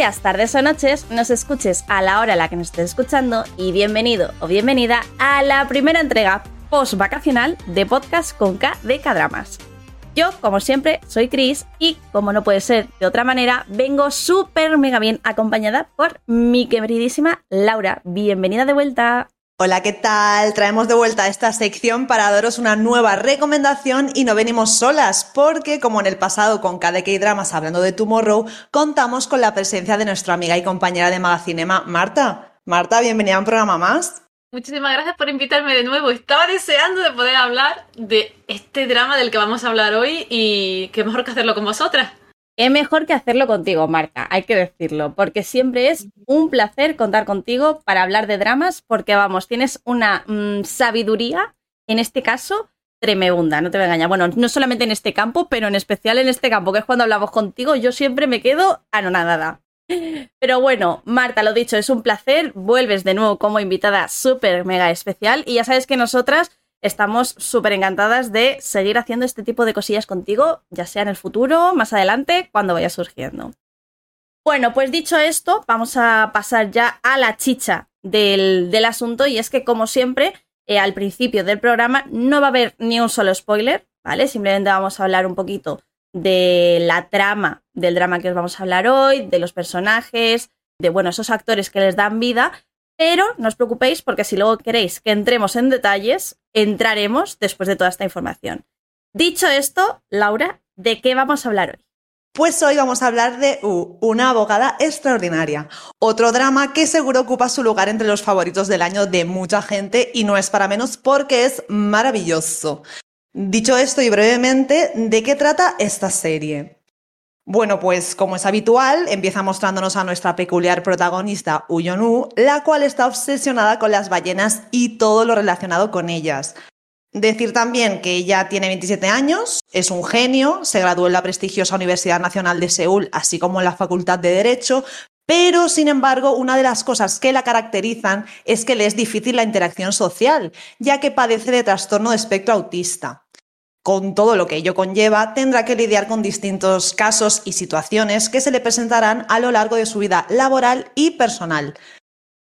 Días, tardes o noches, nos escuches a la hora a la que nos estés escuchando y bienvenido o bienvenida a la primera entrega post-vacacional de Podcast con K de K-Dramas. Yo, como siempre, soy Chris y, como no puede ser de otra manera, vengo súper mega bien acompañada por mi queridísima Laura. Bienvenida de vuelta. Hola, ¿qué tal? Traemos de vuelta esta sección para daros una nueva recomendación y no venimos solas, porque como en el pasado con KDK Dramas hablando de Tomorrow, contamos con la presencia de nuestra amiga y compañera de Magacinema, Marta. Marta, bienvenida a un programa más. Muchísimas gracias por invitarme de nuevo. Estaba deseando de poder hablar de este drama del que vamos a hablar hoy y qué mejor que hacerlo con vosotras. Es mejor que hacerlo contigo, Marta, hay que decirlo, porque siempre es un placer contar contigo para hablar de dramas, porque vamos, tienes una mm, sabiduría, en este caso, tremenda, no te voy a engañar. Bueno, no solamente en este campo, pero en especial en este campo, que es cuando hablamos contigo, yo siempre me quedo anonadada. Pero bueno, Marta, lo dicho, es un placer, vuelves de nuevo como invitada súper mega especial y ya sabes que nosotras estamos súper encantadas de seguir haciendo este tipo de cosillas contigo, ya sea en el futuro, más adelante, cuando vaya surgiendo. Bueno, pues dicho esto, vamos a pasar ya a la chicha del, asunto y es que como siempre, eh, al principio del programa no va a haber ni un solo spoiler, ¿vale? Simplemente vamos a hablar un poquito de la trama del drama que os vamos a hablar hoy, de los personajes, de, bueno, esos actores que les dan vida, pero no os preocupéis porque si luego queréis que entremos en detalles, entraremos después de toda esta información. Dicho esto, Laura, ¿de qué vamos a hablar hoy? Pues hoy vamos a hablar de Una abogada extraordinaria, otro drama que seguro ocupa su lugar entre los favoritos del año de mucha gente y no es para menos porque es maravilloso. Dicho esto y brevemente, ¿de qué trata esta serie? Bueno, pues como es habitual, empieza mostrándonos a nuestra peculiar protagonista Uyonu, la cual está obsesionada con las ballenas y todo lo relacionado con ellas. Decir también que ella tiene 27 años, es un genio, se graduó en la prestigiosa Universidad Nacional de Seúl, así como en la Facultad de Derecho, pero, sin embargo, una de las cosas que la caracterizan es que le es difícil la interacción social, ya que padece de trastorno de espectro autista con todo lo que ello conlleva, tendrá que lidiar con distintos casos y situaciones que se le presentarán a lo largo de su vida laboral y personal.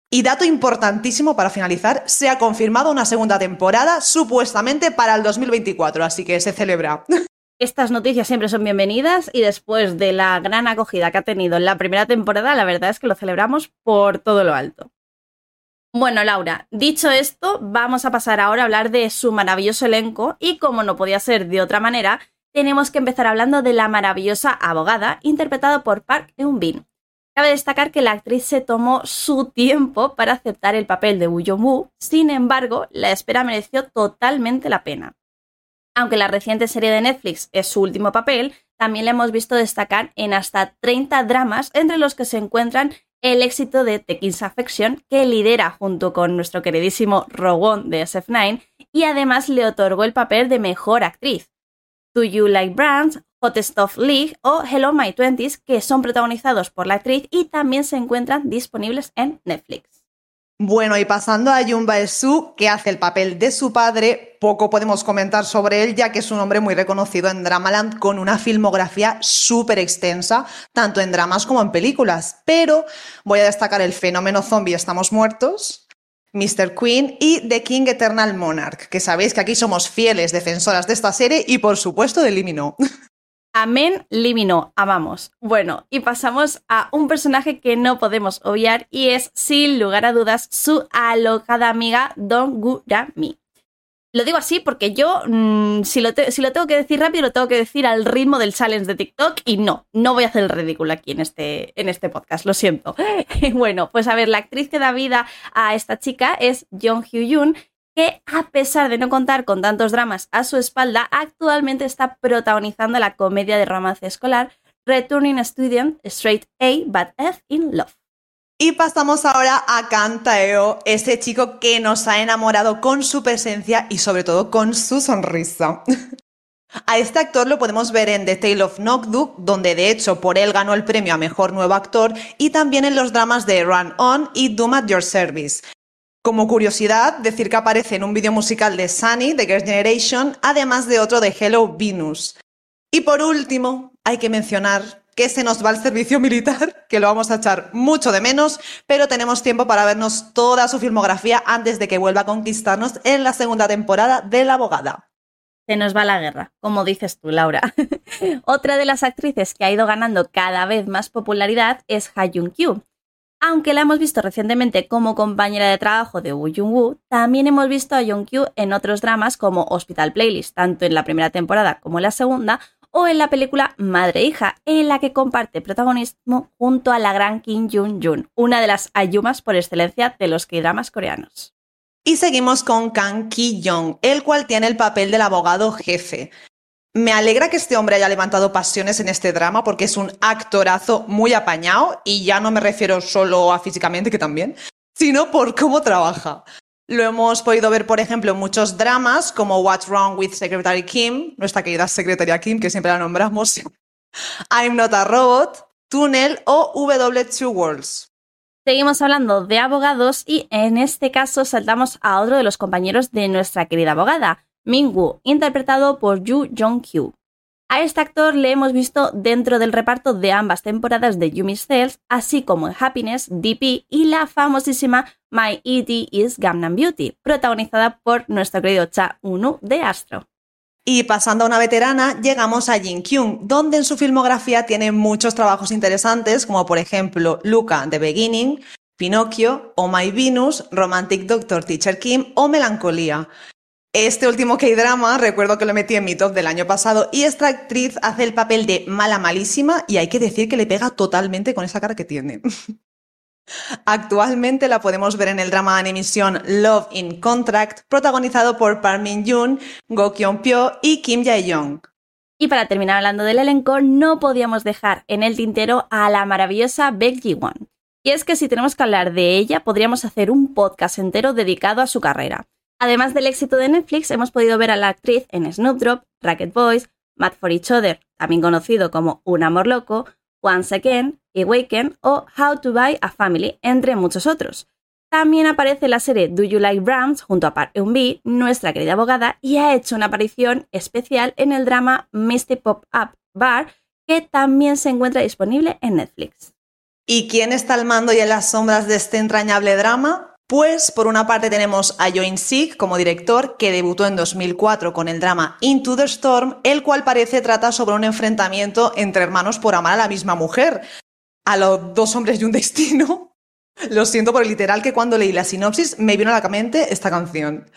Y dato importantísimo para finalizar, se ha confirmado una segunda temporada supuestamente para el 2024, así que se celebra. Estas noticias siempre son bienvenidas y después de la gran acogida que ha tenido en la primera temporada, la verdad es que lo celebramos por todo lo alto. Bueno, Laura, dicho esto, vamos a pasar ahora a hablar de su maravilloso elenco y como no podía ser de otra manera, tenemos que empezar hablando de la maravillosa abogada interpretada por Park Eun-bin. Cabe destacar que la actriz se tomó su tiempo para aceptar el papel de Woo Jong-woo, sin embargo, la espera mereció totalmente la pena. Aunque la reciente serie de Netflix es su último papel, también la hemos visto destacar en hasta 30 dramas entre los que se encuentran el éxito de The King's Affection, que lidera junto con nuestro queridísimo Rowan de SF9 y además le otorgó el papel de mejor actriz. Do You Like Brands, Hot Stuff League o Hello My Twenties, que son protagonizados por la actriz y también se encuentran disponibles en Netflix. Bueno, y pasando a Jun Bae-soo, que hace el papel de su padre, poco podemos comentar sobre él, ya que es un hombre muy reconocido en Dramaland con una filmografía súper extensa, tanto en dramas como en películas. Pero voy a destacar el fenómeno zombie Estamos Muertos, Mr. Queen y The King Eternal Monarch, que sabéis que aquí somos fieles defensoras de esta serie y por supuesto de Limino. Amén, Limino, amamos. Bueno, y pasamos a un personaje que no podemos obviar y es, sin lugar a dudas, su alocada amiga Don Gurami. Lo digo así porque yo, mm, si, lo si, lo tengo que decir rápido, lo tengo que decir al ritmo del challenge de TikTok y no, no voy a hacer el ridículo aquí en este, en este podcast, lo siento. bueno, pues a ver, la actriz que da vida a esta chica es Jung Hyo-yoon, que a pesar de no contar con tantos dramas a su espalda, actualmente está protagonizando la comedia de romance escolar Returning Student Straight A But F in Love. Y pasamos ahora a Kantaeo, ese chico que nos ha enamorado con su presencia y sobre todo con su sonrisa. A este actor lo podemos ver en The Tale of Nokduk, donde de hecho por él ganó el premio a Mejor Nuevo Actor, y también en los dramas de Run On y Doom at Your Service. Como curiosidad, decir que aparece en un vídeo musical de Sunny, de Girls' Generation, además de otro de Hello Venus. Y por último, hay que mencionar que se nos va el servicio militar, que lo vamos a echar mucho de menos, pero tenemos tiempo para vernos toda su filmografía antes de que vuelva a conquistarnos en la segunda temporada de La abogada. Se nos va la guerra, como dices tú, Laura. Otra de las actrices que ha ido ganando cada vez más popularidad es Ha Jung-kyu. Aunque la hemos visto recientemente como compañera de trabajo de Woo Jung-woo, también hemos visto a Jung-kyu en otros dramas como Hospital Playlist, tanto en la primera temporada como en la segunda, o en la película Madre Hija, en la que comparte protagonismo junto a la gran Kim Jung-jun, una de las ayumas por excelencia de los K-dramas coreanos. Y seguimos con Kang Ki-young, el cual tiene el papel del abogado jefe. Me alegra que este hombre haya levantado pasiones en este drama porque es un actorazo muy apañado y ya no me refiero solo a físicamente, que también, sino por cómo trabaja. Lo hemos podido ver, por ejemplo, en muchos dramas como What's Wrong with Secretary Kim, nuestra querida secretaria Kim, que siempre la nombramos, I'm Not a Robot, Tunnel o W2 Worlds. Seguimos hablando de abogados y en este caso saltamos a otro de los compañeros de nuestra querida abogada, Ming-woo, interpretado por Yu Jong-kyu. A este actor le hemos visto dentro del reparto de ambas temporadas de Yumi's Cells, así como en Happiness, DP y la famosísima My E.T. is Gangnam Beauty, protagonizada por nuestro querido Cha Unu de Astro. Y pasando a una veterana, llegamos a Jin Kyung, donde en su filmografía tiene muchos trabajos interesantes, como por ejemplo Luca The Beginning, Pinocchio, Oh My Venus, Romantic Doctor Teacher Kim o Melancolía. Este último K-drama recuerdo que lo metí en mi top del año pasado y esta actriz hace el papel de mala malísima y hay que decir que le pega totalmente con esa cara que tiene. Actualmente la podemos ver en el drama de animación Love in Contract, protagonizado por Park Min-yoon, Go Kyung-pyo y Kim Jae-young. Y para terminar hablando del elenco, no podíamos dejar en el tintero a la maravillosa Baek Ji-won. Y es que si tenemos que hablar de ella, podríamos hacer un podcast entero dedicado a su carrera. Además del éxito de Netflix, hemos podido ver a la actriz en Snoop Racket Boys, Mad for Each Other, también conocido como Un Amor Loco, Once Again, Awaken o How to Buy a Family, entre muchos otros. También aparece la serie Do You Like Browns junto a Park Eun-bi, nuestra querida abogada, y ha hecho una aparición especial en el drama Misty Pop Up Bar, que también se encuentra disponible en Netflix. ¿Y quién está al mando y en las sombras de este entrañable drama? Pues por una parte tenemos a Join Sig como director, que debutó en 2004 con el drama Into the Storm, el cual parece trata sobre un enfrentamiento entre hermanos por amar a la misma mujer. A los dos hombres y un destino. Lo siento por el literal que cuando leí la sinopsis me vino a la mente esta canción.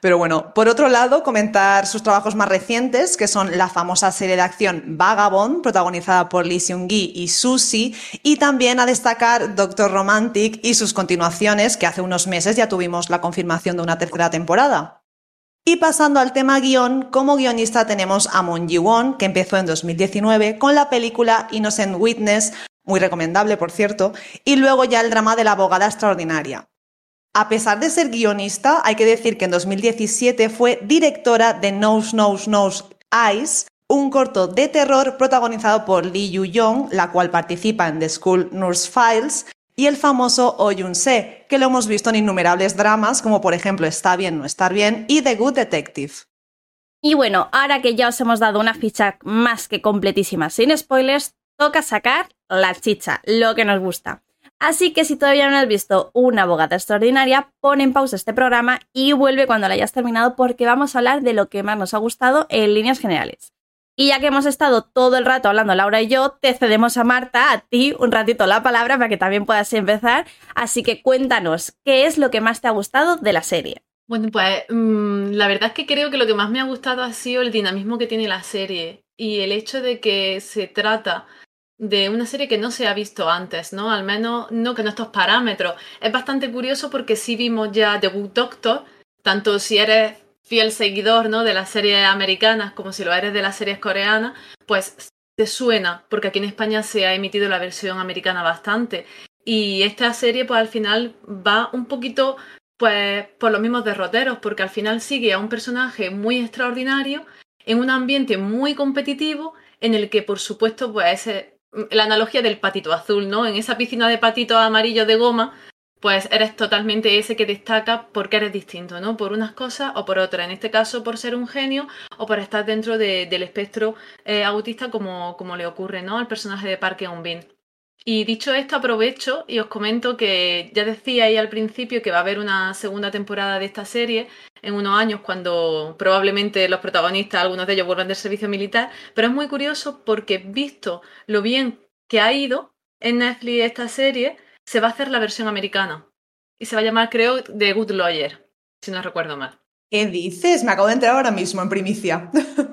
Pero bueno, por otro lado, comentar sus trabajos más recientes, que son la famosa serie de acción Vagabond, protagonizada por Lee Seung-gi y Susie, y también a destacar Doctor Romantic y sus continuaciones, que hace unos meses ya tuvimos la confirmación de una tercera temporada. Y pasando al tema guion, como guionista tenemos a Moon Ji-won, que empezó en 2019 con la película Innocent Witness, muy recomendable por cierto, y luego ya el drama de la abogada extraordinaria. A pesar de ser guionista, hay que decir que en 2017 fue directora de Nose Nose Nose Eyes, un corto de terror protagonizado por Lee Yu-yong, la cual participa en The School Nurse Files, y el famoso Oh Yun-se, que lo hemos visto en innumerables dramas, como por ejemplo Está bien, no estar bien y The Good Detective. Y bueno, ahora que ya os hemos dado una ficha más que completísima sin spoilers, toca sacar la chicha, lo que nos gusta. Así que si todavía no has visto una abogada extraordinaria, pon en pausa este programa y vuelve cuando la hayas terminado porque vamos a hablar de lo que más nos ha gustado en líneas generales. Y ya que hemos estado todo el rato hablando Laura y yo, te cedemos a Marta, a ti, un ratito la palabra para que también puedas empezar. Así que cuéntanos, ¿qué es lo que más te ha gustado de la serie? Bueno, pues mm, la verdad es que creo que lo que más me ha gustado ha sido el dinamismo que tiene la serie y el hecho de que se trata de una serie que no se ha visto antes, ¿no? Al menos no con estos parámetros. Es bastante curioso porque sí vimos ya The Good Doctor, tanto si eres fiel seguidor, ¿no? De las series americanas como si lo eres de las series coreanas, pues te suena, porque aquí en España se ha emitido la versión americana bastante. Y esta serie, pues al final va un poquito, pues, por los mismos derroteros, porque al final sigue a un personaje muy extraordinario en un ambiente muy competitivo en el que, por supuesto, pues ese la analogía del patito azul, ¿no? En esa piscina de patitos amarillos de goma, pues eres totalmente ese que destaca porque eres distinto, ¿no? Por unas cosas o por otras. En este caso, por ser un genio o por estar dentro del espectro eh, autista, como, como, le ocurre, ¿no? Al personaje de Park Eun-bin. Y dicho esto, aprovecho y os comento que ya decía ahí al principio que va a haber una segunda temporada de esta serie en unos años cuando probablemente los protagonistas, algunos de ellos vuelvan del servicio militar, pero es muy curioso porque visto lo bien que ha ido en Netflix esta serie, se va a hacer la versión americana. Y se va a llamar, creo, The Good Lawyer, si no recuerdo mal. ¿Qué dices? Me acabo de entrar ahora mismo en primicia.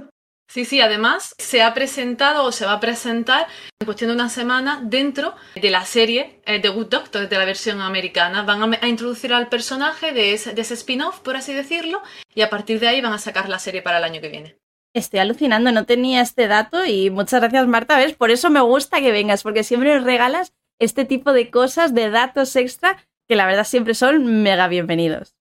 Sí, sí, además se ha presentado o se va a presentar en cuestión de una semana dentro de la serie eh, The Good Doctor, de la versión americana. Van a, introducir al personaje de ese, de ese spin-off, por así decirlo, y a partir de ahí van a sacar la serie para el año que viene. Estoy alucinando, no tenía este dato y muchas gracias Marta, ¿ves? Por eso me gusta que vengas, porque siempre nos regalas este tipo de cosas, de datos extra, que la verdad siempre son mega bienvenidos.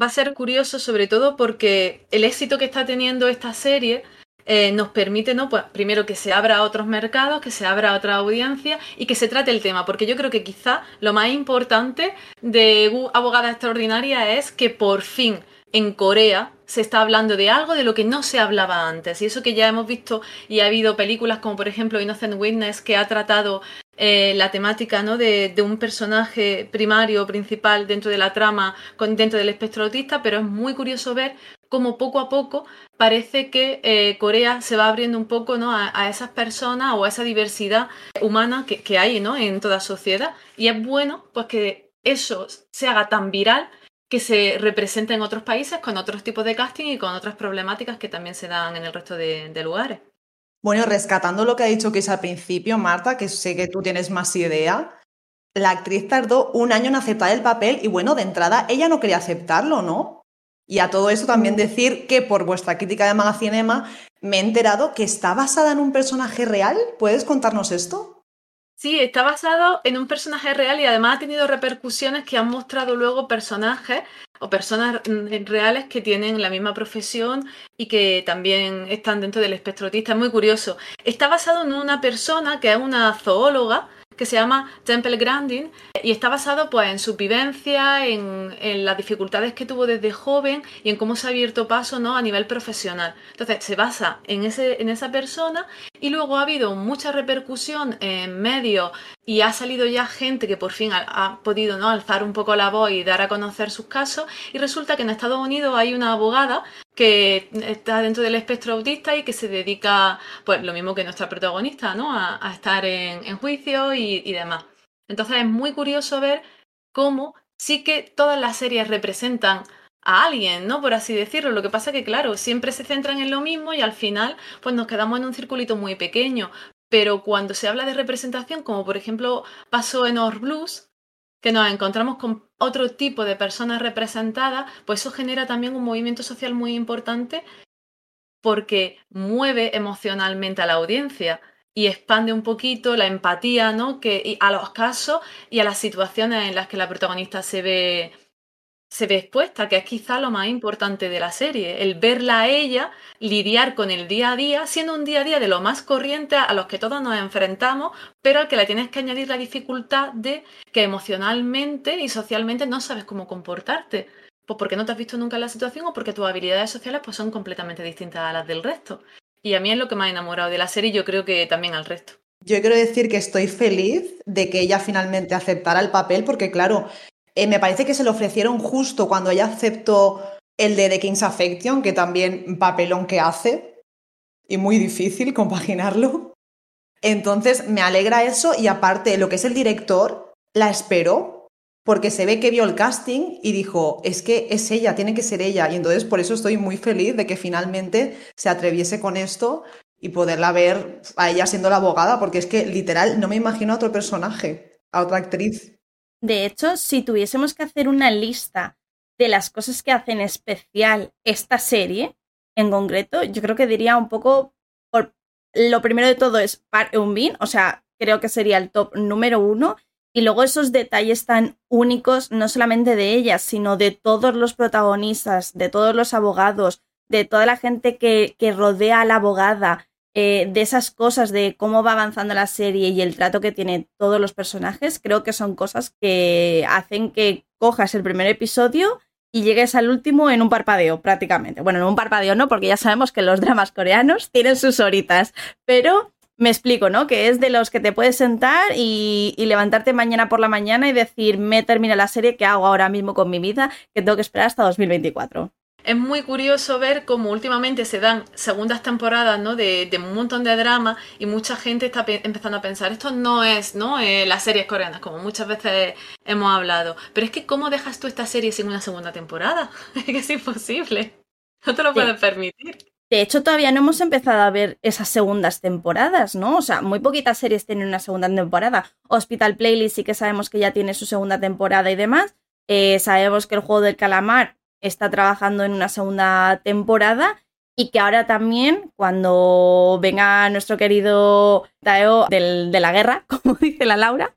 Va a ser curioso sobre todo porque el éxito que está teniendo esta serie eh, nos permite, ¿no? Pues primero que se abra a otros mercados, que se abra a otra audiencia y que se trate el tema, porque yo creo que quizá lo más importante de Abogada Extraordinaria es que por fin en Corea se está hablando de algo de lo que no se hablaba antes. Y eso que ya hemos visto y ha habido películas como por ejemplo Innocent Witness que ha tratado eh, la temática ¿no? de, un personaje primario, principal dentro de la trama, con, dentro del espectro autista, pero es muy curioso ver cómo poco a poco parece que eh, Corea se va abriendo un poco ¿no? a, esas personas o a esa diversidad humana que, hay ¿no? en toda sociedad. Y es bueno pues que eso se haga tan viral que se represente en otros países con otros tipos de casting y con otras problemáticas que también se dan en el resto de, lugares. Bueno, rescatando lo que ha dicho es al principio, Marta, que sé que tú tienes más idea, la actriz tardó un año en aceptar el papel y bueno, de entrada ella no quería aceptarlo, ¿no? Y a todo eso también decir que por vuestra crítica de Magacinema me he enterado que está basada en un personaje real. ¿Puedes contarnos esto? Sí, está basado en un personaje real y además ha tenido repercusiones que han mostrado luego personajes o personas mm, reales que tienen la misma profesión y que también están dentro del espectro autista. Es muy curioso. Está basado en una persona que es una zoóloga que se llama Temple Grandin y está basado pues en su vivencia, en, las dificultades que tuvo desde joven y en cómo se ha abierto paso ¿no? a nivel profesional. Entonces se basa en, ese, en esa persona y luego ha habido mucha repercusión en medios y ha salido ya gente que por fin ha, podido ¿no? alzar un poco la voz y dar a conocer sus casos y resulta que en Estados Unidos hay una abogada que está dentro del espectro autista y que se dedica, pues lo mismo que nuestra protagonista, ¿no? A, estar en, juicio y, demás. Entonces es muy curioso ver cómo sí que todas las series representan a alguien, ¿no? Por así decirlo. Lo que pasa que, claro, siempre se centran en lo mismo y al final, pues nos quedamos en un circulito muy pequeño. Pero cuando se habla de representación, como por ejemplo pasó en Or Blues, que nos encontramos con otro tipo de personas representadas, pues eso genera también un movimiento social muy importante porque mueve emocionalmente a la audiencia y expande un poquito la empatía, ¿no? Que a los casos y a las situaciones en las que la protagonista se ve se ve expuesta, que es quizá lo más importante de la serie, el verla a ella lidiar con el día a día, siendo un día a día de lo más corriente a los que todos nos enfrentamos, pero al que le tienes que añadir la dificultad de que emocionalmente y socialmente no sabes cómo comportarte, pues porque no te has visto nunca en la situación o porque tus habilidades sociales pues son completamente distintas a las del resto. Y a mí es lo que me ha enamorado de la serie y yo creo que también al resto. Yo quiero decir que estoy feliz de que ella finalmente aceptara el papel, porque claro, eh, me parece que se lo ofrecieron justo cuando ella aceptó el de The King's Affection, que también papelón que hace, y muy difícil compaginarlo. Entonces me alegra eso y aparte lo que es el director, la espero, porque se ve que vio el casting y dijo, es que es ella, tiene que ser ella. Y entonces por eso estoy muy feliz de que finalmente se atreviese con esto y poderla ver a ella siendo la abogada, porque es que literal no me imagino a otro personaje, a otra actriz. De hecho, si tuviésemos que hacer una lista de las cosas que hacen especial esta serie, en concreto, yo creo que diría un poco, por, lo primero de todo es Park Eun-bin, o sea, creo que sería el top número uno, y luego esos detalles tan únicos, no solamente de ella, sino de todos los protagonistas, de todos los abogados, de toda la gente que, que rodea a la abogada, eh, de esas cosas de cómo va avanzando la serie y el trato que tiene todos los personajes, creo que son cosas que hacen que cojas el primer episodio y llegues al último en un parpadeo, prácticamente. Bueno, en un parpadeo no, porque ya sabemos que los dramas coreanos tienen sus horitas, pero me explico, ¿no? Que es de los que te puedes sentar y, y, levantarte mañana por la mañana y decir, me termina la serie, ¿qué hago ahora mismo con mi vida? Que tengo que esperar hasta 2024 es muy curioso ver cómo últimamente se dan segundas temporadas ¿no? de, de un montón de drama y mucha gente está empezando a pensar, esto no es ¿no? Eh, las series coreanas, como muchas veces hemos hablado, pero es que ¿cómo dejas tú esta serie sin una segunda temporada? es que es imposible, no te lo puedes permitir. De hecho, todavía no hemos empezado a ver esas segundas temporadas, ¿no? O sea, muy poquitas series tienen una segunda temporada. Hospital Playlist sí que sabemos que ya tiene su segunda temporada y demás. Eh, sabemos que el juego del calamar está trabajando en una segunda temporada y que ahora también, cuando venga nuestro querido Taeo del, de la guerra, como dice la Laura,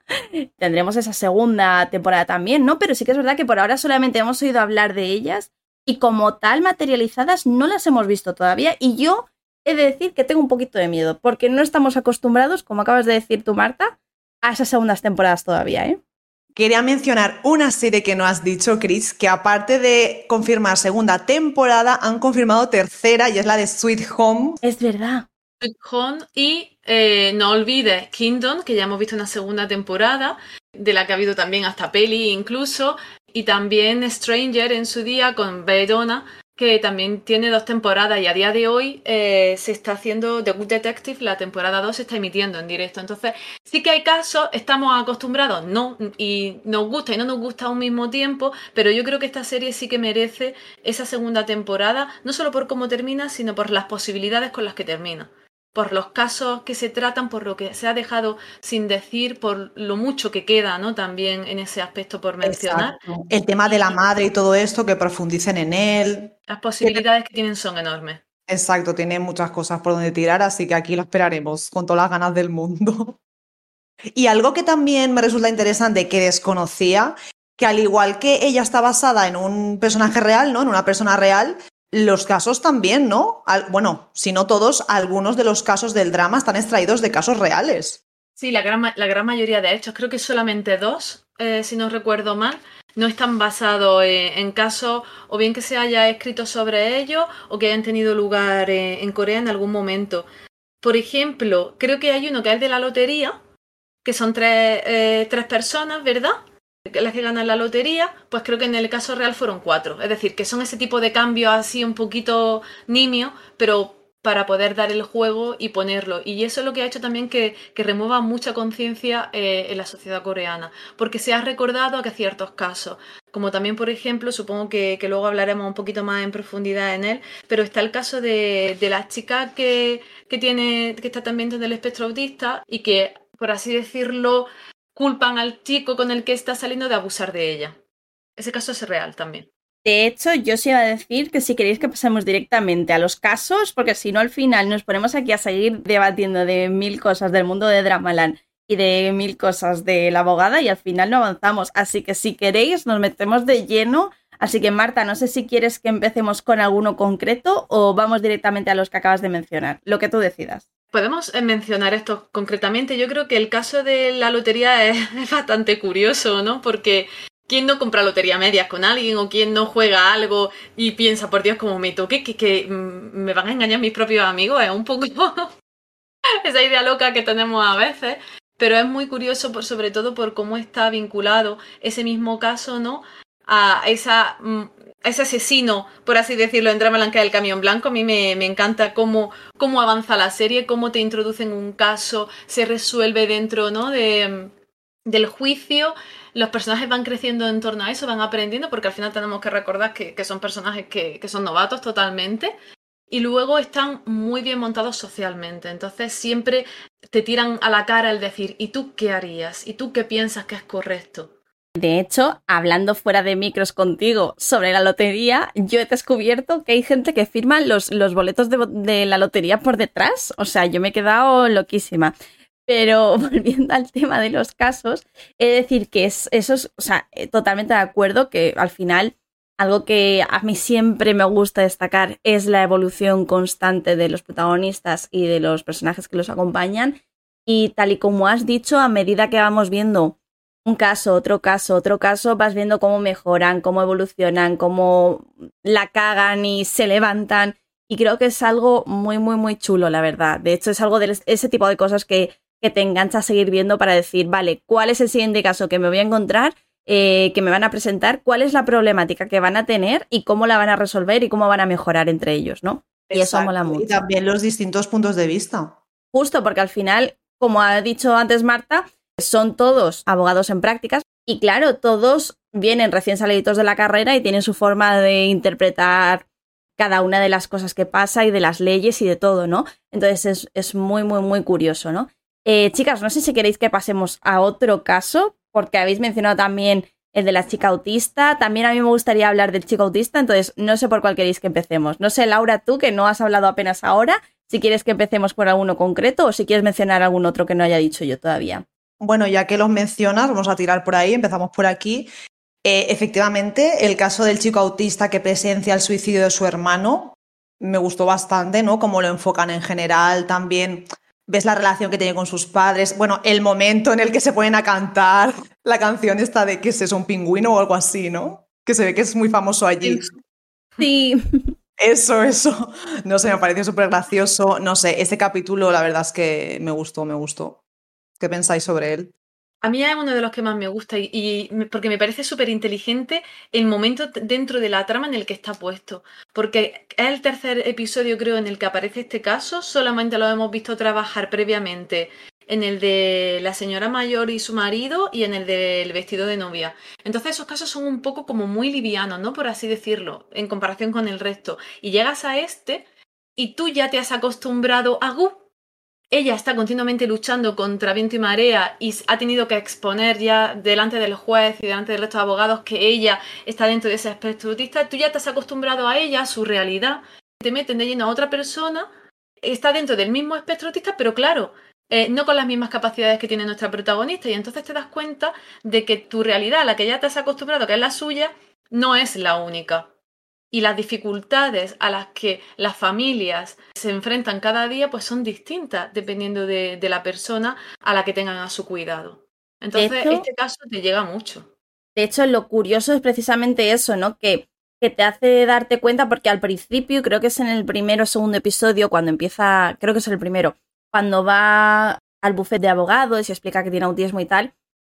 tendremos esa segunda temporada también, ¿no? Pero sí que es verdad que por ahora solamente hemos oído hablar de ellas y como tal materializadas no las hemos visto todavía y yo he de decir que tengo un poquito de miedo porque no estamos acostumbrados, como acabas de decir tú, Marta, a esas segundas temporadas todavía, ¿eh? Quería mencionar una serie que no has dicho, Chris, que aparte de confirmar segunda temporada, han confirmado tercera y es la de Sweet Home. Es verdad. Sweet Home y eh, no olvides Kingdom, que ya hemos visto una segunda temporada, de la que ha habido también hasta peli incluso, y también Stranger en su día con Bedona, que también tiene dos temporadas y a día de hoy eh, se está haciendo The Good Detective, la temporada 2 se está emitiendo en directo. Entonces, sí que hay casos, estamos acostumbrados, no, y nos gusta y no nos gusta a un mismo tiempo, pero yo creo que esta serie sí que merece esa segunda temporada, no solo por cómo termina, sino por las posibilidades con las que termina por los casos que se tratan, por lo que se ha dejado sin decir, por lo mucho que queda, ¿no? También en ese aspecto por mencionar. El tema de la madre y todo esto, que profundicen en él. Las posibilidades que tienen son enormes. Exacto, tiene muchas cosas por donde tirar, así que aquí lo esperaremos con todas las ganas del mundo. Y algo que también me resulta interesante, que desconocía, que al igual que ella está basada en un personaje real, ¿no? En una persona real, los casos también, ¿no? bueno, si no todos, algunos de los casos del drama están extraídos de casos reales. Sí, la gran, la gran mayoría de hechos, creo que solamente dos, eh, si no recuerdo mal, no están basados en, casos o bien que se haya escrito sobre ellos o que hayan tenido lugar en, Corea en algún momento. Por ejemplo, creo que hay uno que es de la lotería, que son eh, tres personas, ¿verdad? Las que ganan la lotería, pues creo que en el caso real fueron cuatro. Es decir, que son ese tipo de cambios así un poquito nimio, pero para poder dar el juego y ponerlo. Y eso es lo que ha hecho también que, remueva mucha conciencia eh, en la sociedad coreana, porque se ha recordado que ciertos casos, como también, por ejemplo, supongo que, luego hablaremos un poquito más en profundidad en él, pero está el caso de, de la chica que, que, tiene, que está también en el espectro autista y que, por así decirlo, culpan al chico con el que está saliendo de abusar de ella. Ese caso es real también. De hecho, yo os iba a decir que si queréis que pasemos directamente a los casos, porque si no al final nos ponemos aquí a seguir debatiendo de mil cosas del mundo de Dramaland y de mil cosas de la abogada y al final no avanzamos. Así que si queréis nos metemos de lleno. Así que Marta, no sé si quieres que empecemos con alguno concreto o vamos directamente a los que acabas de mencionar, lo que tú decidas. Podemos eh, mencionar esto concretamente. Yo creo que el caso de la lotería es, bastante curioso, ¿no? Porque ¿quién no compra lotería medias con alguien o quién no juega algo y piensa, por Dios, como me toque, que, mm, me van a engañar mis propios amigos? Es un poco esa idea loca que tenemos a veces. Pero es muy curioso, por, sobre todo por cómo está vinculado ese mismo caso, ¿no? A esa mm, ese asesino, por así decirlo, en Drama Blanca del Camión Blanco. A mí me, encanta cómo, cómo, avanza la serie, cómo te introducen un caso, se resuelve dentro ¿no? de, del juicio. Los personajes van creciendo en torno a eso, van aprendiendo, porque al final tenemos que recordar que, son personajes que, que son novatos totalmente. Y luego están muy bien montados socialmente. Entonces siempre te tiran a la cara el decir, ¿y tú qué harías? ¿Y tú qué piensas que es correcto? De hecho, hablando fuera de micros contigo sobre la lotería, yo he descubierto que hay gente que firma los, boletos de, la lotería por detrás. O sea, yo me he quedado loquísima. Pero volviendo al tema de los casos, he de decir que es, eso es, o sea, eh, totalmente de acuerdo que al final algo que a mí siempre me gusta destacar es la evolución constante de los protagonistas y de los personajes que los acompañan. Y tal y como has dicho, a medida que vamos viendo un caso, otro caso, otro caso, vas viendo cómo mejoran, cómo evolucionan, cómo la cagan y se levantan. Y creo que es algo muy, muy, muy chulo, la verdad. De hecho, es algo de ese tipo de cosas que, que te engancha a seguir viendo para decir, vale, ¿cuál es el siguiente caso que me voy a encontrar? Eh, que me van a presentar, cuál es la problemática que van a tener y cómo la van a resolver y cómo van a mejorar entre ellos, ¿no? Y eso mola mucho. Y también los distintos puntos de vista. Justo, porque al final, como ha dicho antes Marta, son todos abogados en prácticas y claro, todos vienen recién salidos de la carrera y tienen su forma de interpretar cada una de las cosas que pasa y de las leyes y de todo, ¿no? Entonces es, muy, muy, muy curioso, ¿no? Eh, chicas, no sé si queréis que pasemos a otro caso, porque habéis mencionado también el de la chica autista. También a mí me gustaría hablar del chico autista, entonces no sé por cuál queréis que empecemos. No sé, Laura, tú que no has hablado apenas ahora, si quieres que empecemos por alguno concreto o si quieres mencionar algún otro que no haya dicho yo todavía. Bueno, ya que los mencionas, vamos a tirar por ahí, empezamos por aquí. Eh, efectivamente, el caso del chico autista que presencia el suicidio de su hermano me gustó bastante, ¿no? Como lo enfocan en general, también ves la relación que tiene con sus padres, bueno, el momento en el que se ponen a cantar la canción esta de que es un pingüino o algo así, ¿no? Que se ve que es muy famoso allí. Sí. Eso, eso. No sé, me pareció súper gracioso. No sé, ese capítulo la verdad es que me gustó, me gustó. ¿Qué pensáis sobre él? A mí es uno de los que más me gusta y, porque me parece súper inteligente el momento dentro de la trama en el que está puesto. Porque es el tercer episodio, creo, en el que aparece este caso. Solamente lo hemos visto trabajar previamente en el de la señora mayor y su marido y en el del vestido de novia. Entonces esos casos son un poco como muy livianos, ¿no? Por así decirlo, en comparación con el resto. Y llegas a este y tú ya te has acostumbrado a ella está continuamente luchando contra viento y marea y ha tenido que exponer ya delante del juez y delante del resto de abogados que ella está dentro de ese espectro autista, tú ya has acostumbrado a ella, a su realidad, te meten de lleno a otra persona, está dentro del mismo espectro autista, pero claro, eh, no con las mismas capacidades que tiene nuestra protagonista. Y entonces te das cuenta de que tu realidad, a la que ya te has acostumbrado, que es la suya, no es la única y las dificultades a las que las familias se enfrentan cada día pues son distintas dependiendo de, la persona a la que tengan a su cuidado. Entonces, este caso te llega mucho. De hecho, lo curioso es precisamente eso, ¿no? Que, que te hace darte cuenta, porque al principio, creo que es en el primero o segundo episodio, cuando empieza, creo que es el primero, cuando va al buffet de abogados y explica que tiene autismo y tal,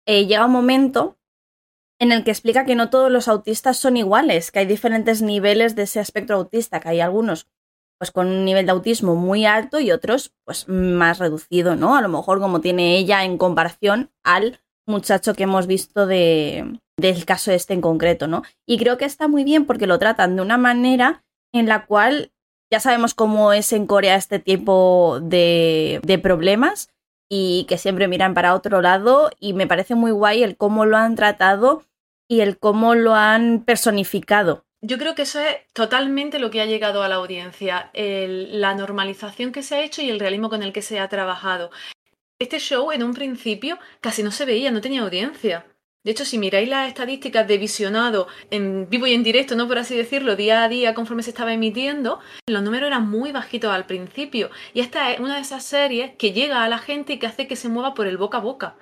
eh, llega un momento en el que explica que no todos los autistas son iguales, que hay diferentes niveles de ese espectro autista, que hay algunos pues con un nivel de autismo muy alto y otros pues más reducido, ¿no? A lo mejor como tiene ella en comparación al muchacho que hemos visto de, del caso este en concreto, ¿no? Y creo que está muy bien porque lo tratan de una manera en la cual ya sabemos cómo es en Corea este tipo de, de problemas y que siempre miran para otro lado y me parece muy guay el cómo lo han tratado y el cómo lo han personificado. Yo creo que eso es totalmente lo que ha llegado a la audiencia, la normalización que se ha hecho y el realismo con el que se ha trabajado. Este show en un principio casi no se veía, no tenía audiencia. De hecho, si miráis las estadísticas de visionado en vivo y en directo, no por así decirlo, día a día conforme se estaba emitiendo, los números eran muy bajitos al principio. Y esta es una de esas series que llega a la gente y que hace que se mueva por el boca a boca.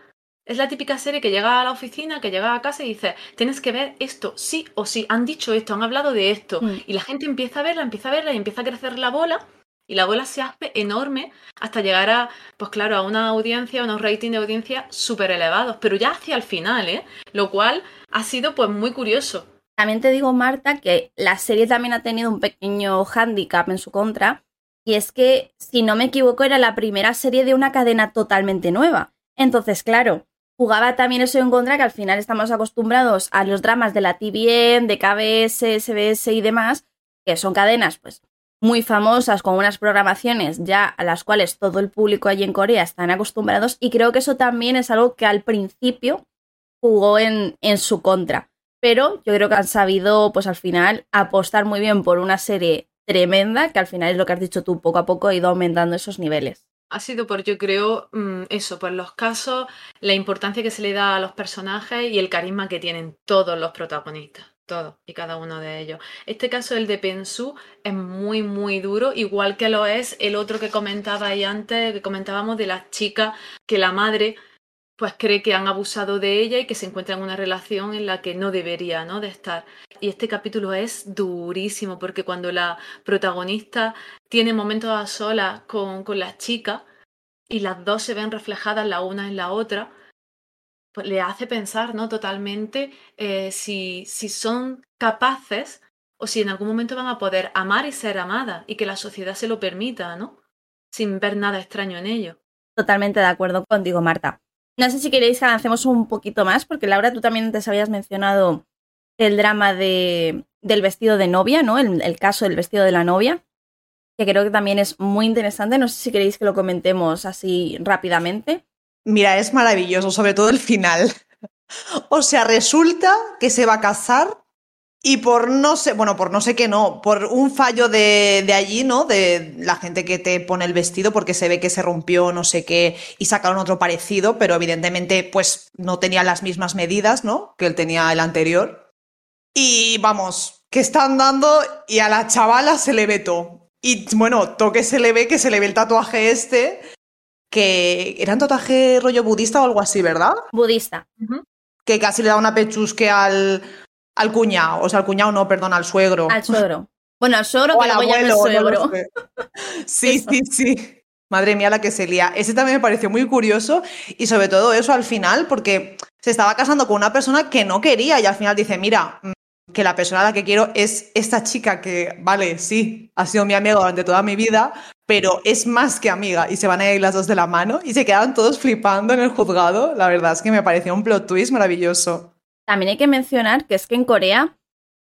Es la típica serie que llega a la oficina, que llega a casa y dice, tienes que ver esto, sí o sí, han dicho esto, han hablado de esto. Mm. Y la gente empieza a verla, empieza a verla y empieza a crecer la bola y la bola se hace enorme hasta llegar a, pues claro, a una audiencia, unos ratings de audiencia súper elevados, pero ya hacia el final, ¿eh? Lo cual ha sido pues muy curioso. También te digo, Marta, que la serie también ha tenido un pequeño hándicap en su contra, y es que, si no me equivoco, era la primera serie de una cadena totalmente nueva. Entonces, claro, jugaba también eso en contra, que al final estamos acostumbrados a los dramas de la TVN, de KBS, SBS y demás, que son cadenas, pues muy famosas con unas programaciones ya a las cuales todo el público allí en Corea están acostumbrados y creo que eso también es algo que al principio jugó en, en su contra. Pero yo creo que han sabido, pues al final, apostar muy bien por una serie tremenda, que al final es lo que has dicho tú, poco a poco ha ido aumentando esos niveles. Ha sido por, yo creo, mm, eso, por los casos, la importancia que se le da a los personajes y el carisma que tienen todos los protagonistas. Todos y cada uno de ellos. Este caso, el de Pensú, es muy, muy duro, igual que lo es el otro que comentaba antes, que comentábamos de las chicas que la madre pues cree que han abusado de ella y que se encuentra en una relación en la que no debería, ¿no? De estar. Y este capítulo es durísimo porque cuando la protagonista tiene momentos a solas con, con las chicas y las dos se ven reflejadas la una en la otra, le hace pensar, ¿no? Totalmente eh, si, si son capaces o si en algún momento van a poder amar y ser amadas y que la sociedad se lo permita, ¿no? Sin ver nada extraño en ello. Totalmente de acuerdo contigo, Marta. No sé si queréis que avancemos un poquito más, porque Laura, tú también antes habías mencionado el drama de, del vestido de novia, ¿no? El, el, caso del vestido de la novia, que creo que también es muy interesante. No sé si queréis que lo comentemos así rápidamente. Mira, es maravilloso, sobre todo el final. O sea, resulta que se va a casar y por no sé, bueno, por no sé qué no, por un fallo de, de, allí, ¿no? De la gente que te pone el vestido porque se ve que se rompió no sé qué y sacaron otro parecido, pero evidentemente pues no tenía las mismas medidas, ¿no? Que él tenía el anterior. Y vamos, que están dando y a la chavala se le ve todo. Y bueno, toque se le ve que se le ve el tatuaje este que era un tatuaje rollo budista o algo así, ¿verdad? Budista. Uh -huh. Que casi le da una pechusque al, al cuñado, o sea, al cuñado no, perdón, al suegro. Al suegro. Bueno, al suegro, que luego llama suegro. No sí, sí, sí. Madre mía, la que se lía. Ese también me pareció muy curioso y sobre todo eso al final, porque se estaba casando con una persona que no quería y al final dice, mira, que la persona a la que quiero es esta chica que, vale, sí, ha sido mi amiga durante toda mi vida, pero es más que amiga y se van a ir las dos de la mano y se quedan todos flipando en el juzgado. La verdad es que me pareció un plot twist maravilloso. También hay que mencionar que es que en Corea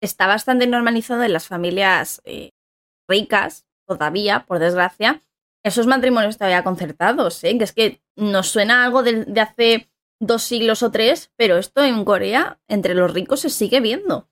está bastante normalizado en las familias eh, ricas, todavía, por desgracia, esos matrimonios todavía concertados, ¿eh? que es que nos suena algo de, de hace dos siglos o tres, pero esto en Corea, entre los ricos, se sigue viendo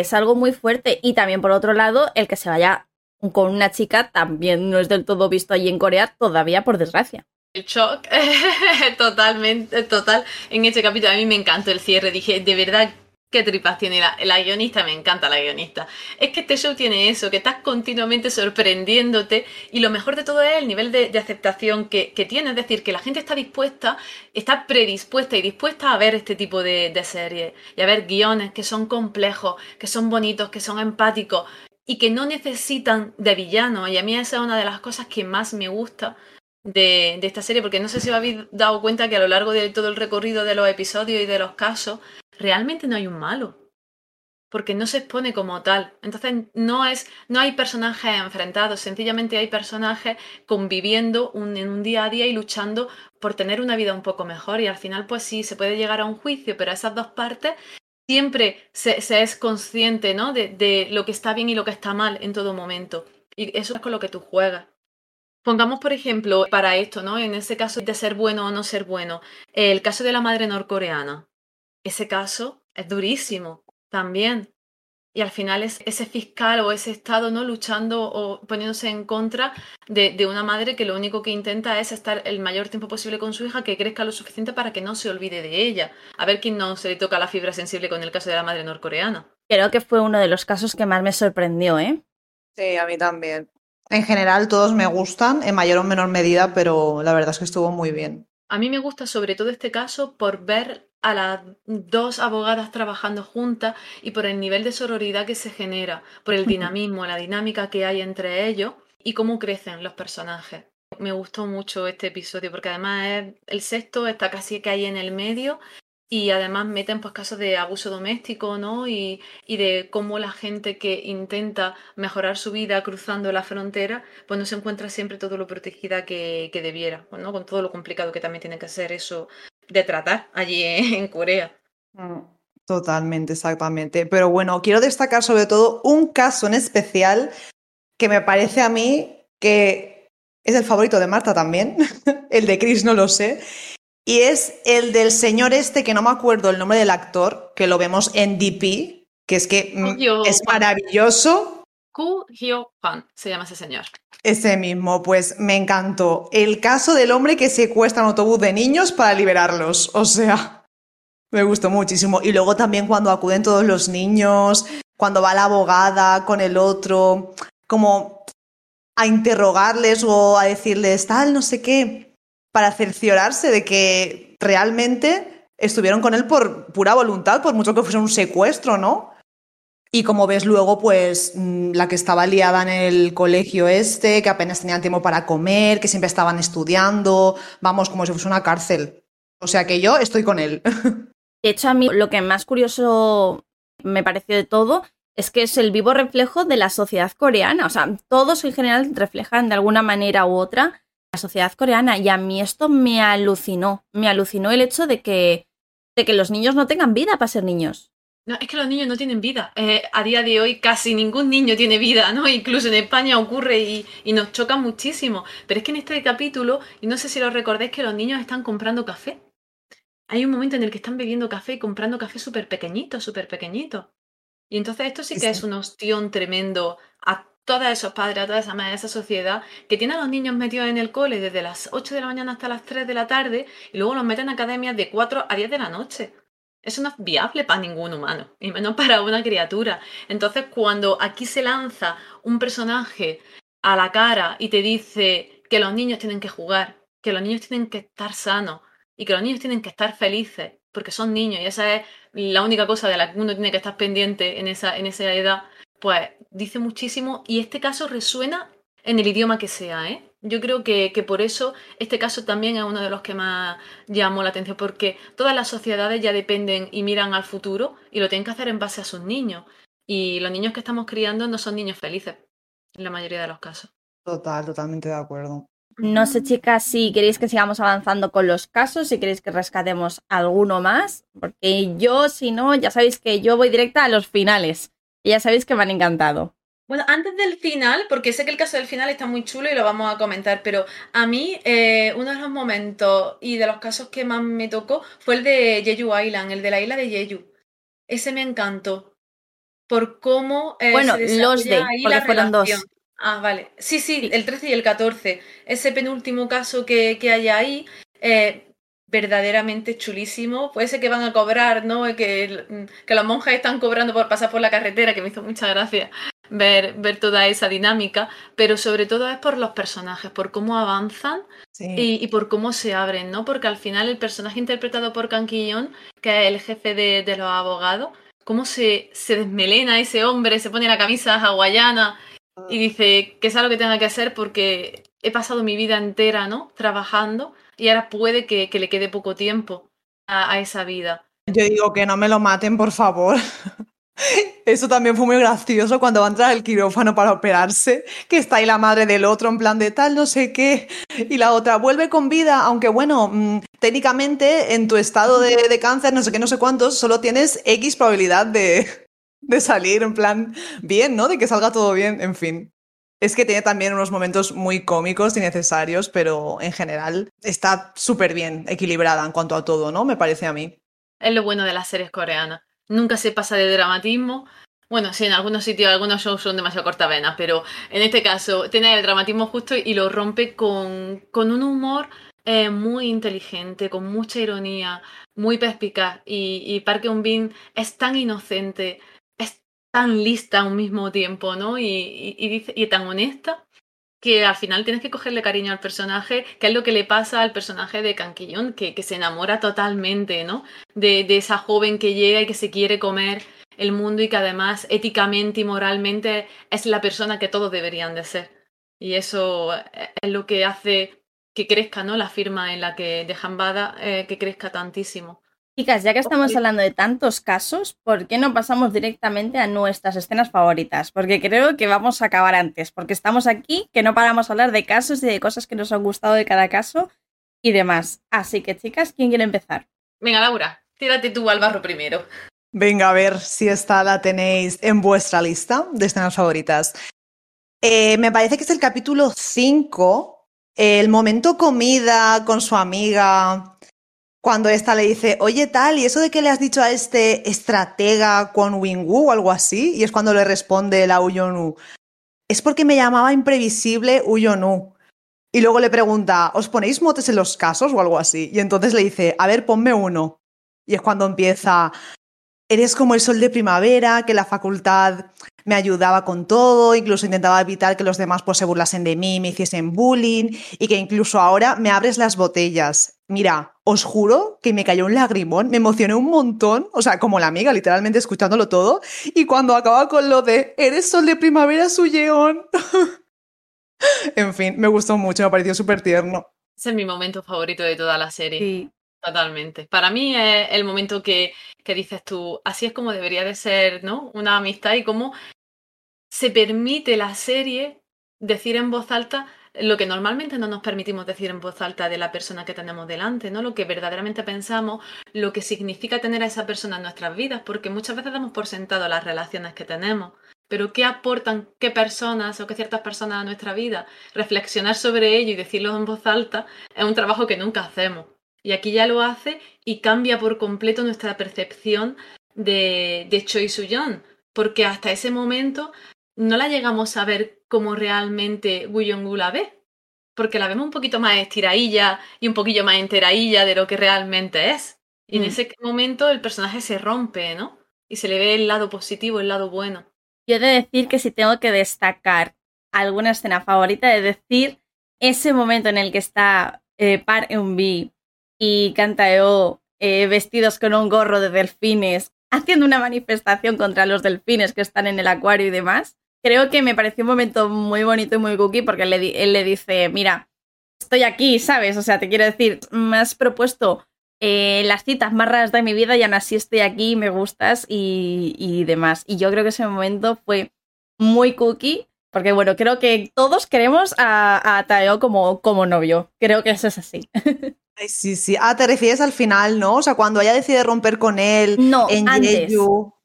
es algo muy fuerte. Y también, por otro lado, el que se vaya con una chica también no es del todo visto allí en Corea, todavía, por desgracia. El shock, totalmente, total. En este capítulo a mí me encantó el cierre. Dije, de verdad, qué tripas tiene la, guionista, me encanta la guionista. Es que este show tiene eso, que estás continuamente sorprendiéndote y lo mejor de todo es el nivel de, aceptación que, tiene, es decir, que la gente está dispuesta, está predispuesta y dispuesta a ver este tipo de, de series y a ver guiones que son complejos, que son bonitos, que son empáticos y que no necesitan de villano. Y a mí esa es una de las cosas que más me gusta de, de esta serie, porque no sé si os habéis dado cuenta que a lo largo de todo el recorrido de los episodios y de los casos, realmente no hay un malo. Porque no se expone como tal. Entonces no es, no hay personajes enfrentados, sencillamente hay personajes conviviendo en un día a día y luchando por tener una vida un poco mejor. Y al final, pues sí, se puede llegar a un juicio, pero esas dos partes siempre se, se es consciente ¿no? de, de lo que está bien y lo que está mal en todo momento. Y eso es con lo que tú juegas. Pongamos, por ejemplo, para esto, ¿no? En ese caso de ser bueno o no ser bueno, el caso de la madre norcoreana. Ese caso es durísimo también. Y al final es ese fiscal o ese Estado no luchando o poniéndose en contra de, de, una madre que lo único que intenta es estar el mayor tiempo posible con su hija, que crezca lo suficiente para que no se olvide de ella. A ver quién no se le toca la fibra sensible con el caso de la madre norcoreana. Creo que fue uno de los casos que más me sorprendió, ¿eh? Sí, a mí también. En general todos me gustan, en mayor o menor medida, pero la verdad es que estuvo muy bien. A mí me gusta sobre todo este caso por ver a las dos abogadas trabajando juntas y por el nivel de sororidad que se genera, por el dinamismo, la dinámica que hay entre ellos y cómo crecen los personajes. Me gustó mucho este episodio porque además es el sexto, está casi que ahí en el medio y además meten pues casos de abuso doméstico, ¿no? Y, y, de cómo la gente que intenta mejorar su vida cruzando la frontera, pues no se encuentra siempre todo lo protegida que, que debiera, ¿no? Con todo lo complicado que también tiene que ser eso de tratar allí en Corea. Totalmente, exactamente. Pero bueno, quiero destacar sobre todo un caso en especial que me parece a mí que es el favorito de Marta también, el de Chris no lo sé, y es el del señor este, que no me acuerdo el nombre del actor, que lo vemos en DP, que es que Hyo es maravilloso. Ku Hyo Kwan se llama ese señor. Ese mismo, pues me encantó. El caso del hombre que secuestra un autobús de niños para liberarlos. O sea, Me gustó muchísimo. Y luego también cuando acuden todos los niños, cuando va la abogada con el otro, como a interrogarles o a decirles tal, no sé qué, para cerciorarse de que realmente estuvieron con él por pura voluntad, por mucho que fuese un secuestro, ¿no? Y como ves luego, pues mm, la que estaba liada en el colegio este, que apenas tenían tiempo para comer, que siempre estaban estudiando, vamos, como si fuese una cárcel. O sea que yo estoy con él. De hecho, a mí lo que más curioso me pareció de todo es que es el vivo reflejo de la sociedad coreana. O sea, todos en general reflejan de alguna manera u otra la sociedad coreana. Y a mí esto me alucinó. Me alucinó el hecho de que, de que los niños no tengan vida para ser niños. No, es que los niños no tienen vida. Eh, a día de hoy casi ningún niño tiene vida, ¿no? Incluso en España ocurre y, y, nos choca muchísimo. Pero es que en este capítulo, y no sé si lo recordáis, que los niños están comprando café. Hay un momento en el que están bebiendo café y comprando café súper pequeñito, súper pequeñito. Y entonces esto sí que es un ostión tremendo a todos esos padres, a toda esa, a esa sociedad que tiene a los niños metidos en el cole desde las 8 de la mañana hasta las 3 de la tarde y luego los meten en academias de 4 a 10 de la noche. Eso no es viable para ningún humano, y menos para una criatura. Entonces, cuando aquí se lanza un personaje a la cara y te dice que los niños tienen que jugar, que los niños tienen que estar sanos y que los niños tienen que estar felices, porque son niños y esa es la única cosa de la que uno tiene que estar pendiente en esa, en esa edad, pues dice muchísimo y este caso resuena en el idioma que sea, ¿eh? Yo creo que, que, por eso este caso también es uno de los que más llamó la atención, porque todas las sociedades ya dependen y miran al futuro y lo tienen que hacer en base a sus niños. Y los niños que estamos criando no son niños felices, en la mayoría de los casos. Total, totalmente de acuerdo. No sé, chicas, si queréis que sigamos avanzando con los casos, si queréis que rescatemos alguno más, porque yo, si no, ya sabéis que yo voy directa a los finales. Y ya sabéis que me han encantado. Bueno, antes del final, porque sé que el caso del final está muy chulo y lo vamos a comentar, pero a mí eh, uno de los momentos y de los casos que más me tocó fue el de Jeju Island, el de la isla de Jeju. Ese me encantó. Por cómo. Eh, bueno, los de, porque fueron dos. Ah, vale. Sí, sí, el 13 y el 14. Ese penúltimo caso que, que hay ahí, eh, verdaderamente chulísimo. Puede ser que van a cobrar, ¿no? Que, que los monjes están cobrando por pasar por la carretera, que me hizo mucha gracia ver, ver toda esa dinámica, pero sobre todo es por los personajes, por cómo avanzan sí. y, y, por cómo se abren, ¿no? Porque al final el personaje interpretado por Canquillón, que es el jefe de, de los abogados, cómo se, se desmelena ese hombre, se pone la camisa hawaiana y dice que es algo que tenga que hacer porque he pasado mi vida entera, ¿no? Trabajando y ahora puede que, que le quede poco tiempo a, a, esa vida. Yo digo que no me lo maten, por favor. Eso también fue muy gracioso cuando va a entrar al quirófano para operarse, que está ahí la madre del otro en plan de tal, no sé qué, y la otra vuelve con vida, aunque bueno, mmm, técnicamente en tu estado de, de, cáncer, no sé qué, no sé cuántos, solo tienes X probabilidad de, de salir en plan bien, ¿no? De que salga todo bien, en fin. Es que tiene también unos momentos muy cómicos y necesarios, pero en general está súper bien equilibrada en cuanto a todo, ¿no? Me parece a mí. Es lo bueno de las series coreanas. Nunca se pasa de dramatismo. Bueno, sí, en algunos sitios, algunos shows son demasiado cortavenas, pero en este caso tiene el dramatismo justo y lo rompe con, con un humor eh, muy inteligente, con mucha ironía, muy perspicaz. Y, y Park Eun-bin es tan inocente, tan lista a un mismo tiempo, ¿no? Y, dice, y tan honesta que al final tienes que cogerle cariño al personaje, que es lo que le pasa al personaje de Canquillón, que, que se enamora totalmente, ¿no? De, esa joven que llega y que se quiere comer el mundo y que además éticamente y moralmente es la persona que todos deberían de ser. Y eso es lo que hace que crezca, ¿no? La firma en la que de Jambada, eh, que crezca tantísimo. Chicas, ya que estamos hablando de tantos casos, ¿por qué no pasamos directamente a nuestras escenas favoritas? Porque creo que vamos a acabar antes, porque estamos aquí, que no paramos a hablar de casos y de cosas que nos han gustado de cada caso y demás. Así que, chicas, ¿quién quiere empezar? Venga, Laura, tírate tú al barro primero. Venga, a ver si esta la tenéis en vuestra lista de escenas favoritas. Eh, me parece que es el capítulo 5, el momento comida con su amiga cuando esta le dice, oye tal, ¿y eso de que le has dicho a este estratega con Wingwu o algo así? Y es cuando le responde la Uyonu, es porque me llamaba imprevisible Uyonu. Y luego le pregunta, ¿os ponéis motes en los casos o algo así? Y entonces le dice, a ver, ponme uno. Y es cuando empieza, eres como el sol de primavera, que la facultad me ayudaba con todo, incluso intentaba evitar que los demás pues, se burlasen de mí, me hiciesen bullying y que incluso ahora me abres las botellas. Mira, os juro que me cayó un lagrimón, me emocioné un montón, o sea, como la amiga, literalmente escuchándolo todo, y cuando acaba con lo de eres sol de primavera, Suyeon. en fin, me gustó mucho, me pareció súper tierno. Ese es mi momento favorito de toda la serie. Sí. Totalmente. Para mí es el momento que, que, dices tú, así es como debería de ser, ¿no? Una amistad y cómo se permite la serie decir en voz alta lo que normalmente no nos permitimos decir en voz alta de la persona que tenemos delante, ¿no? Lo que verdaderamente pensamos, lo que significa tener a esa persona en nuestras vidas, porque muchas veces damos por sentado las relaciones que tenemos. Pero ¿qué aportan qué personas o qué ciertas personas a nuestra vida? Reflexionar sobre ello y decirlo en voz alta es un trabajo que nunca hacemos. Y aquí ya lo hace y cambia por completo nuestra percepción de, de Choi Su-yeon, porque hasta ese momento no la llegamos a ver como realmente Wu Yong-gu la ve, porque la vemos un poquito más estirailla y un poquillo más enterailla de lo que realmente es. Y en mm. ese momento el personaje se rompe, ¿no? Y se le ve el lado positivo, el lado bueno. Yo he de decir que si tengo que destacar alguna escena favorita, de decir ese momento en el que está eh, Par Eun-bi y Kantaeo eh, vestidos con un gorro de delfines, haciendo una manifestación contra los delfines que están en el acuario y demás creo que me pareció un momento muy bonito y muy cookie porque él le, dice, mira, estoy aquí, ¿sabes? O sea, te quiero decir, me has propuesto eh, las citas más raras de mi vida y aún así estoy aquí, me gustas y, demás. Y yo creo que ese momento fue muy cookie. Porque bueno, creo que todos queremos a, a Taeo como, como novio. Creo que eso es así. Ay, sí, sí. Ah, te refieres al final, ¿no? O sea, cuando ella decide romper con él no, en antes,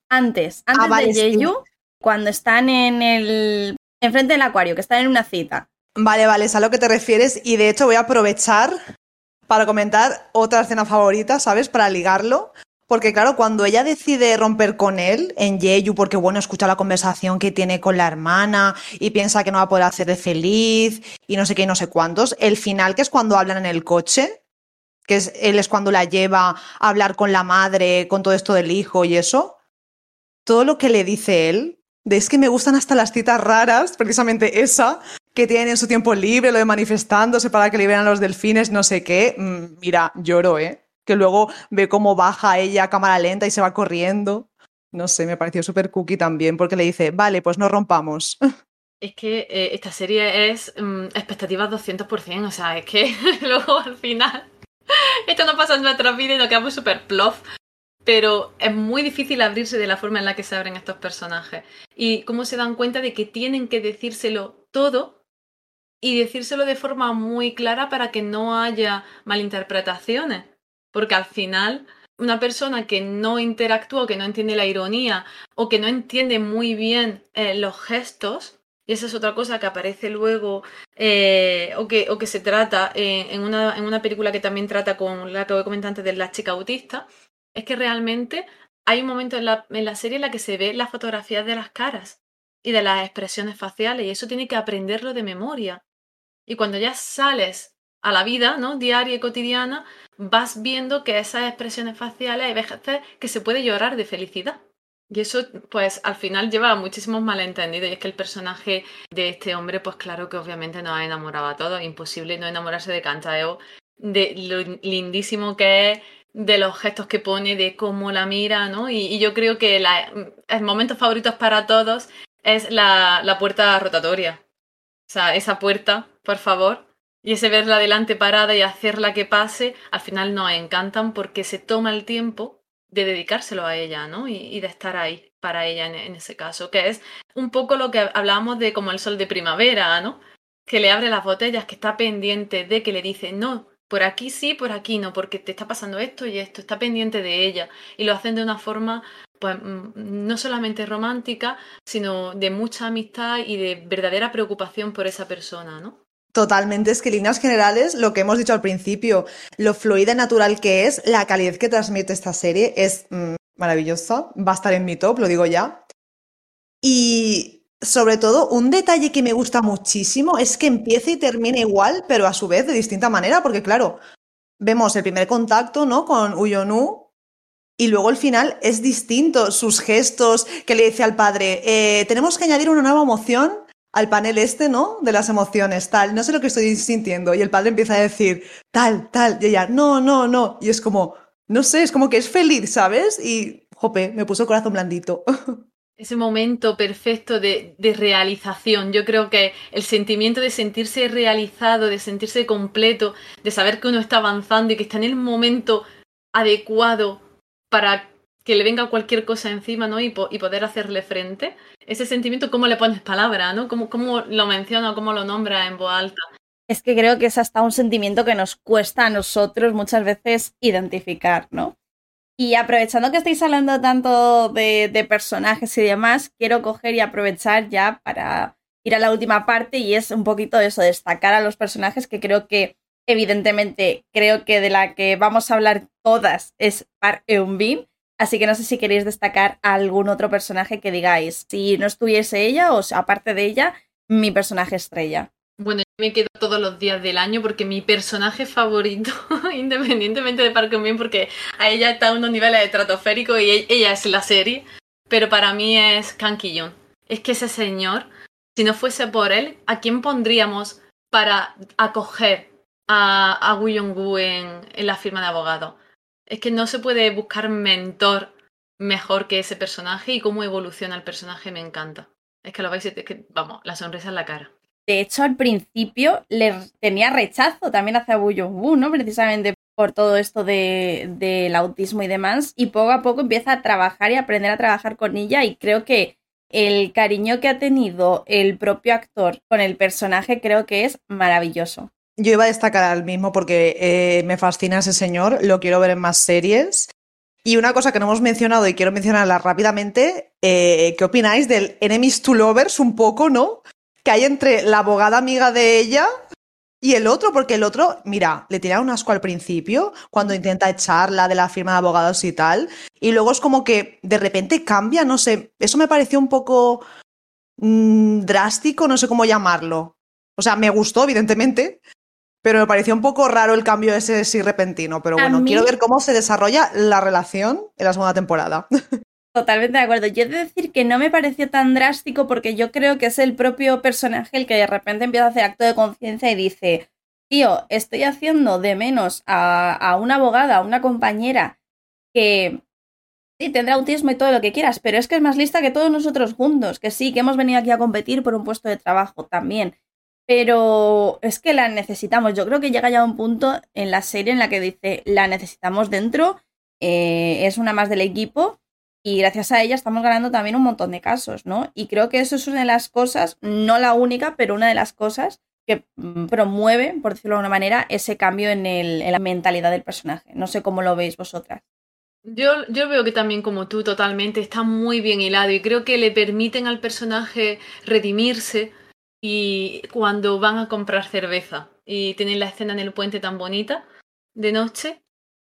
Antes, antes ah, de Jeju, cuando están en el. enfrente del acuario, que están en una cita. Vale, vale, es a lo que te refieres. Y de hecho voy a aprovechar para comentar otra escena favorita, ¿sabes? Para ligarlo. Porque claro, cuando ella decide romper con él en Jeju, porque bueno, escucha la conversación que tiene con la hermana y piensa que no va a poder hacerle feliz y no sé qué y no sé cuántos, el final que es cuando hablan en el coche, que es, él es cuando la lleva a hablar con la madre, con todo esto del hijo y eso, todo lo que le dice él, de es que me gustan hasta las citas raras, precisamente esa, que tienen en su tiempo libre, lo de manifestándose para que liberan a los delfines, no sé qué. Mm, mira, lloro, ¿eh? Que luego ve cómo baja ella a cámara lenta y se va corriendo. No sé, me pareció súper cookie también, porque le dice, vale, pues no rompamos. Es que eh, esta serie es mm, expectativas 200%, o sea, es que luego al final esto no pasa en nuestras vidas y nos quedamos súper plof pero es muy difícil abrirse de la forma en la que se abren estos personajes. Y cómo se dan cuenta de que tienen que decírselo todo y decírselo de forma muy clara para que no haya malinterpretaciones. Porque al final, una persona que no interactúa que no entiende la ironía o que no entiende muy bien eh, los gestos, y esa es otra cosa que aparece luego eh, o, que, o, que, se trata eh, en, una, en, una, película que también trata con la que voy a comentar antes de la chica autista, es que realmente hay un momento en la, serie en la que se ve las fotografías de las caras y de las expresiones faciales y eso tiene que aprenderlo de memoria. Y cuando ya sales a la vida, ¿no? Diaria y cotidiana, vas viendo que esas expresiones faciales hay veces que se puede llorar de felicidad. Y eso, pues, al final lleva a muchísimos malentendidos. Y es que el personaje de este hombre, pues claro que obviamente nos ha enamorado a todos. Imposible no enamorarse de Cantaeo, de lo lindísimo que es, de los gestos que pone, de cómo la mira, ¿no? Y, yo creo que la, el momento favorito para todos es la, la, puerta rotatoria. O sea, esa puerta, por favor, y ese verla delante parada y hacerla que pase, al final nos encantan porque se toma el tiempo de dedicárselo a ella, ¿no? Y, de estar ahí para ella en, en, ese caso, que es un poco lo que hablábamos de como el sol de primavera, ¿no? Que le abre las botellas, que está pendiente de que le dice, no, por aquí sí, por aquí no, porque te está pasando esto y esto, está pendiente de ella. Y lo hacen de una forma, pues, mm, no solamente romántica, sino de mucha amistad y de verdadera preocupación por esa persona, ¿no? Totalmente, es que líneas generales, lo que hemos dicho al principio, lo fluida y natural que es, la calidad que transmite esta serie es mm, maravillosa, va a estar en mi top, lo digo ya. Sobre todo, un detalle que me gusta muchísimo es que empieza y termina igual, pero a su vez de distinta manera, porque claro, vemos el primer contacto, ¿no? Con Uyonu y luego el final es distinto, sus gestos que le dice al padre, eh, tenemos que añadir una nueva emoción al panel este, ¿no? De las emociones, tal, no sé lo que estoy sintiendo. Y el padre empieza a decir, tal, tal, y ella, no, no, no. Y es como, no sé, es como que es feliz, ¿sabes? Y, jope, me puso el corazón blandito. Ese momento perfecto de, de realización. Yo creo que el sentimiento de sentirse realizado, de sentirse completo, de saber que uno está avanzando y que está en el momento adecuado para que le venga cualquier cosa encima, ¿no? Y, poder hacerle frente. Ese sentimiento, ¿cómo le pones palabra, ¿no? ¿Cómo, cómo lo menciona, cómo lo nombra en voz alta? Es que creo que es hasta un sentimiento que nos cuesta a nosotros muchas veces identificar, ¿no? Y aprovechando que estáis hablando tanto de, personajes y demás, quiero coger y aprovechar ya para ir a la última parte y es un poquito eso, destacar a los personajes que creo que evidentemente creo que de la que vamos a hablar todas es Park Eun-bin, así que no sé si queréis destacar algún otro personaje que digáis, si no estuviese ella o aparte de ella, mi personaje estrella. Bueno, yo me quedo todos los días del año porque mi personaje favorito, independientemente de Park Eun-bin, porque a ella está a unos niveles estratosféricos y e-, ella es la serie, pero para mí es Kang Ki-yoon. Es que ese señor, si no fuese por él, ¿a quién pondríamos para acoger a, a Wu Yong-gu en, la firma de abogado. Es que no se puede buscar mentor mejor que ese personaje y cómo evoluciona el personaje me encanta. Es que lo vais, es que, vamos, la sonrisa en la cara. De hecho, al principio le tenía rechazo también hacia Wu Yong-gu, ¿no? Precisamente por todo esto del de, autismo y demás. Y poco a poco empieza a trabajar y aprender a trabajar con ella. Y creo que el cariño que ha tenido el propio actor con el personaje creo que es maravilloso. Yo iba a destacar al mismo porque eh, me fascina ese señor, lo quiero ver en más series. Y una cosa que no hemos mencionado y quiero mencionarla rápidamente, eh, ¿qué opináis del Enemies to Lovers un poco, no? Que hay entre la abogada amiga de ella y el otro, porque el otro, mira, le tira un asco al principio cuando intenta echarla de la firma de abogados y tal, y luego es como que de repente cambia, no sé, eso me pareció un poco mm, drástico, no sé cómo llamarlo. O sea, me gustó, evidentemente, pero me pareció un poco raro el cambio ese sí repentino. Pero bueno, quiero ver cómo se desarrolla la relación en la segunda temporada. Totalmente de acuerdo. Yo he de decir que no me pareció tan drástico porque yo creo que es el propio personaje el que de repente empieza a hacer acto de conciencia y dice, tío, estoy haciendo de menos a, a una abogada, a una compañera que sí, tendrá autismo y todo lo que quieras, pero es que es más lista que todos nosotros juntos, que sí, que hemos venido aquí a competir por un puesto de trabajo también pero es que la necesitamos. Yo creo que llega ya un punto en la serie en la que dice, la necesitamos dentro, eh, es una más del equipo y gracias a ella estamos ganando también un montón de casos, ¿no? Y creo que eso es una de las cosas, no la única, pero una de las cosas que mm, promueve, por decirlo de alguna manera, ese cambio en, en la mentalidad del personaje. No sé cómo lo veis vosotras. Yo, yo veo que también como tú totalmente está muy bien hilado y creo que le permiten al personaje redimirse y cuando van a comprar cerveza y tienen la escena en el puente tan bonita de noche,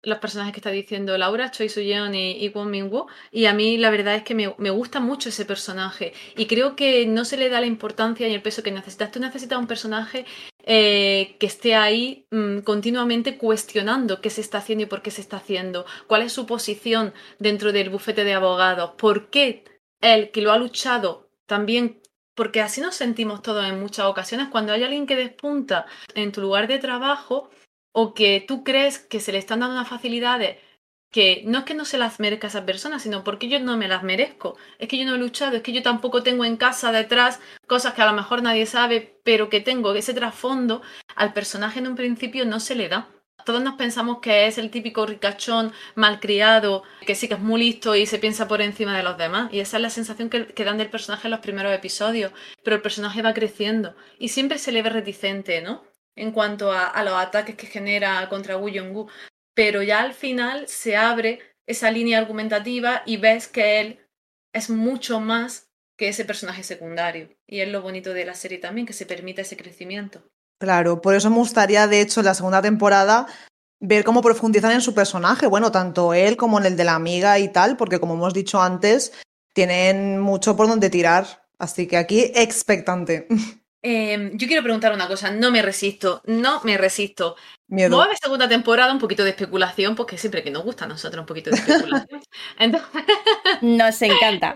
los personajes que está diciendo Laura, Choi Soo-yeon y, y Kwon Min-woo, y a mí la verdad es que me, me, gusta mucho ese personaje y creo que no se le da la importancia y el peso que necesitas. Tú necesitas un personaje eh, que esté ahí mmm, continuamente cuestionando qué se está haciendo y por qué se está haciendo, cuál es su posición dentro del bufete de abogados, por qué él, que lo ha luchado también porque así nos sentimos todos en muchas ocasiones cuando hay alguien que despunta en tu lugar de trabajo o que tú crees que se le están dando unas facilidades que no es que no se las merezca a esa persona, sino porque yo no me las merezco. Es que yo no he luchado, es que yo tampoco tengo en casa detrás cosas que a lo mejor nadie sabe, pero que tengo ese trasfondo, al personaje en un principio no se le da todos nos pensamos que es el típico ricachón malcriado, que sí que es muy listo y se piensa por encima de los demás. Y esa es la sensación que, dan del personaje en los primeros episodios. Pero el personaje va creciendo y siempre se le ve reticente, ¿no? En cuanto a, los ataques que genera contra Wu Yong-gu. Pero ya al final se abre esa línea argumentativa y ves que él es mucho más que ese personaje secundario. Y es lo bonito de la serie también, que se permite ese crecimiento. Claro, por eso me gustaría, de hecho, en la segunda temporada ver cómo profundizan en su personaje, bueno, tanto él como en el de la amiga y tal, porque como hemos dicho antes, tienen mucho por donde tirar. Así que aquí expectante. Eh, yo quiero preguntar una cosa, no me resisto, no me resisto. Miedo. Vamos a ver segunda temporada, un poquito de especulación, porque siempre que nos gusta a nosotros un poquito de especulación. Entonces, Nos encanta.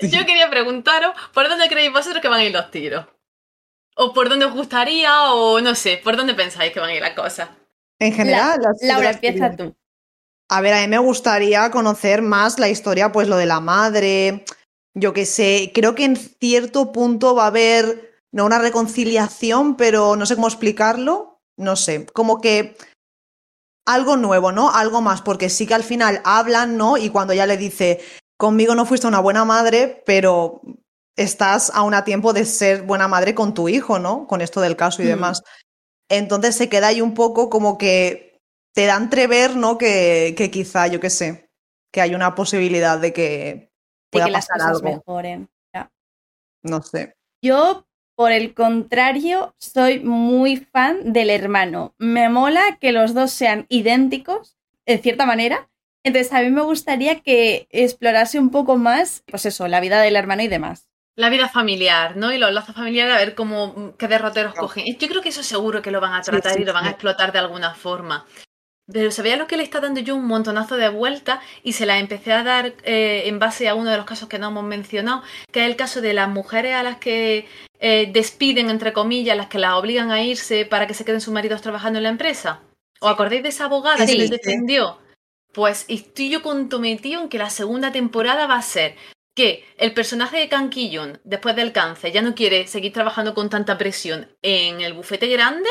yo quería preguntaros, ¿por dónde creéis vosotros que van a ir los tiros? ¿O por dónde os gustaría? O no sé, ¿por dónde pensáis que van a ir las cosas? En general, las Laura, figuras empieza tú. A ver, a mí me gustaría conocer más la historia, pues lo de la madre. Yo qué sé, creo que en cierto punto va a haber, no una reconciliación, pero no sé cómo explicarlo. No sé, como que algo nuevo, ¿no? Algo más, porque sí que al final hablan, ¿no? Y cuando ella le dice, conmigo no fuiste una buena madre, pero estás aún a tiempo de ser buena madre con tu hijo, ¿no? Con esto del caso y Mm. demás. Entonces se queda ahí un poco como que te da entrever, ¿no? Que, que quizá, yo qué sé, que hay una posibilidad de que De pueda que las pasar cosas algo. mejoren. No sé. Yo, por el contrario, soy muy fan del hermano. Me mola que los dos sean idénticos, en cierta manera. Entonces, a mí me gustaría que explorase un poco más, pues eso, la vida del hermano y demás. La vida familiar, ¿no? Y los lazos familiares, a ver cómo, qué derroteros No. cogen. Yo creo que eso seguro que lo van a tratar sí, y lo van a explotar de alguna forma. Pero ¿sabía lo que le está dando yo un montonazo de vueltas? Y se la empecé a dar eh, en base a uno de los casos que no hemos mencionado, que es el caso de las mujeres a las que eh, despiden, entre comillas, las que las obligan a irse para que se queden sus maridos trabajando en la empresa. ¿Os acordáis de esa abogada Sí, que les sí. defendió? Pues estoy yo comprometido en que la segunda temporada va a ser que el personaje de Kang después del cáncer, ya no quiere seguir trabajando con tanta presión en el bufete grande,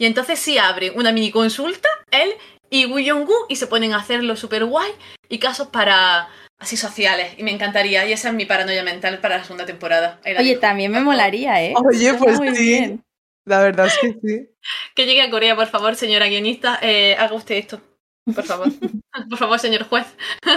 y entonces sí abre una mini consulta, él y Woo Young-gu, y se ponen a hacerlo súper guay, y casos para así sociales, y me encantaría, y esa es mi paranoia mental para la segunda temporada. Ahí la Oye, también me molaría, ¿eh? Oye, pues muy sí. bien. La verdad es que sí. Que llegue a Corea, por favor, señora guionista, eh, haga usted esto, por favor. por favor, señor juez,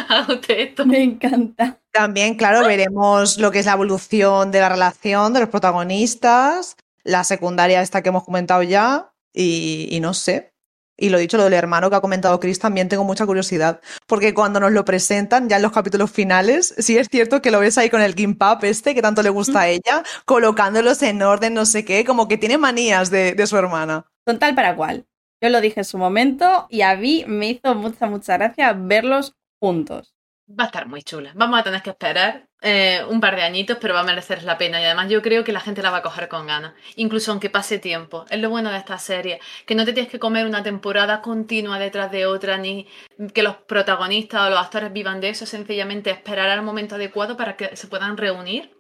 haga usted esto. Me encanta. También, claro, veremos lo que es la evolución de la relación de los protagonistas, la secundaria esta que hemos comentado ya, y, y no sé. Y lo dicho, lo del hermano que ha comentado Chris, también tengo mucha curiosidad, porque cuando nos lo presentan ya en los capítulos finales, sí es cierto que lo ves ahí con el gimpap este, que tanto le gusta a ella, colocándolos en orden, no sé qué, como que tiene manías de, de su hermana. Son tal para cual. Yo lo dije en su momento y a mí me hizo mucha, mucha gracia verlos juntos. Va a estar muy chula. Vamos a tener que esperar eh, un par de añitos, pero va a merecer la pena. Y además yo creo que la gente la va a coger con ganas. Incluso aunque pase tiempo. Es lo bueno de esta serie. Que no te tienes que comer una temporada continua detrás de otra, ni que los protagonistas o los actores vivan de eso. Sencillamente esperar al momento adecuado para que se puedan reunir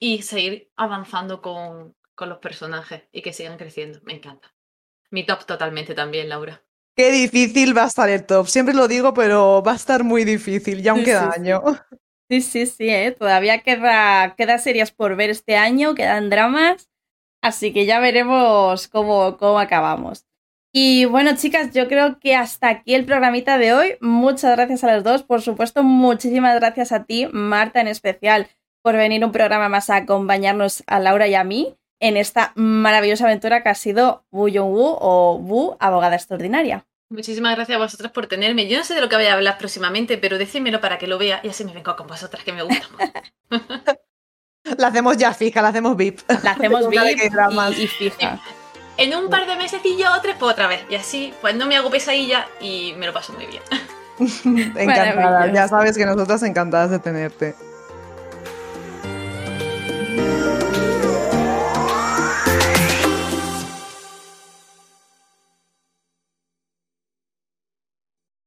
y seguir avanzando con, con los personajes y que sigan creciendo. Me encanta. Mi top totalmente también, Laura. Qué difícil va a estar el top. Siempre lo digo, pero va a estar muy difícil, ya aún queda sí, sí. año. Sí, sí, sí, ¿eh? todavía queda, queda series por ver este año, quedan dramas, así que ya veremos cómo, cómo acabamos. Y bueno, chicas, yo creo que hasta aquí el programita de hoy. Muchas gracias a los dos, por supuesto, muchísimas gracias a ti, Marta en especial, por venir un programa más a acompañarnos a Laura y a mí en esta maravillosa aventura que ha sido Wu Yong-woo o Wu, abogada extraordinaria. Muchísimas gracias a vosotras por tenerme. Yo no sé de lo que voy a hablar próximamente, pero decídmelo para que lo vea y así me vengo con vosotras, que me gusta mucho. La hacemos ya fija, la hacemos VIP. La hacemos VIP y, y fija. En un par de mesecillos o tres, pues otra vez. Y así, pues no me hago pesadilla y me lo paso muy bien. Encantada. Ya sabes que nosotras encantadas de tenerte.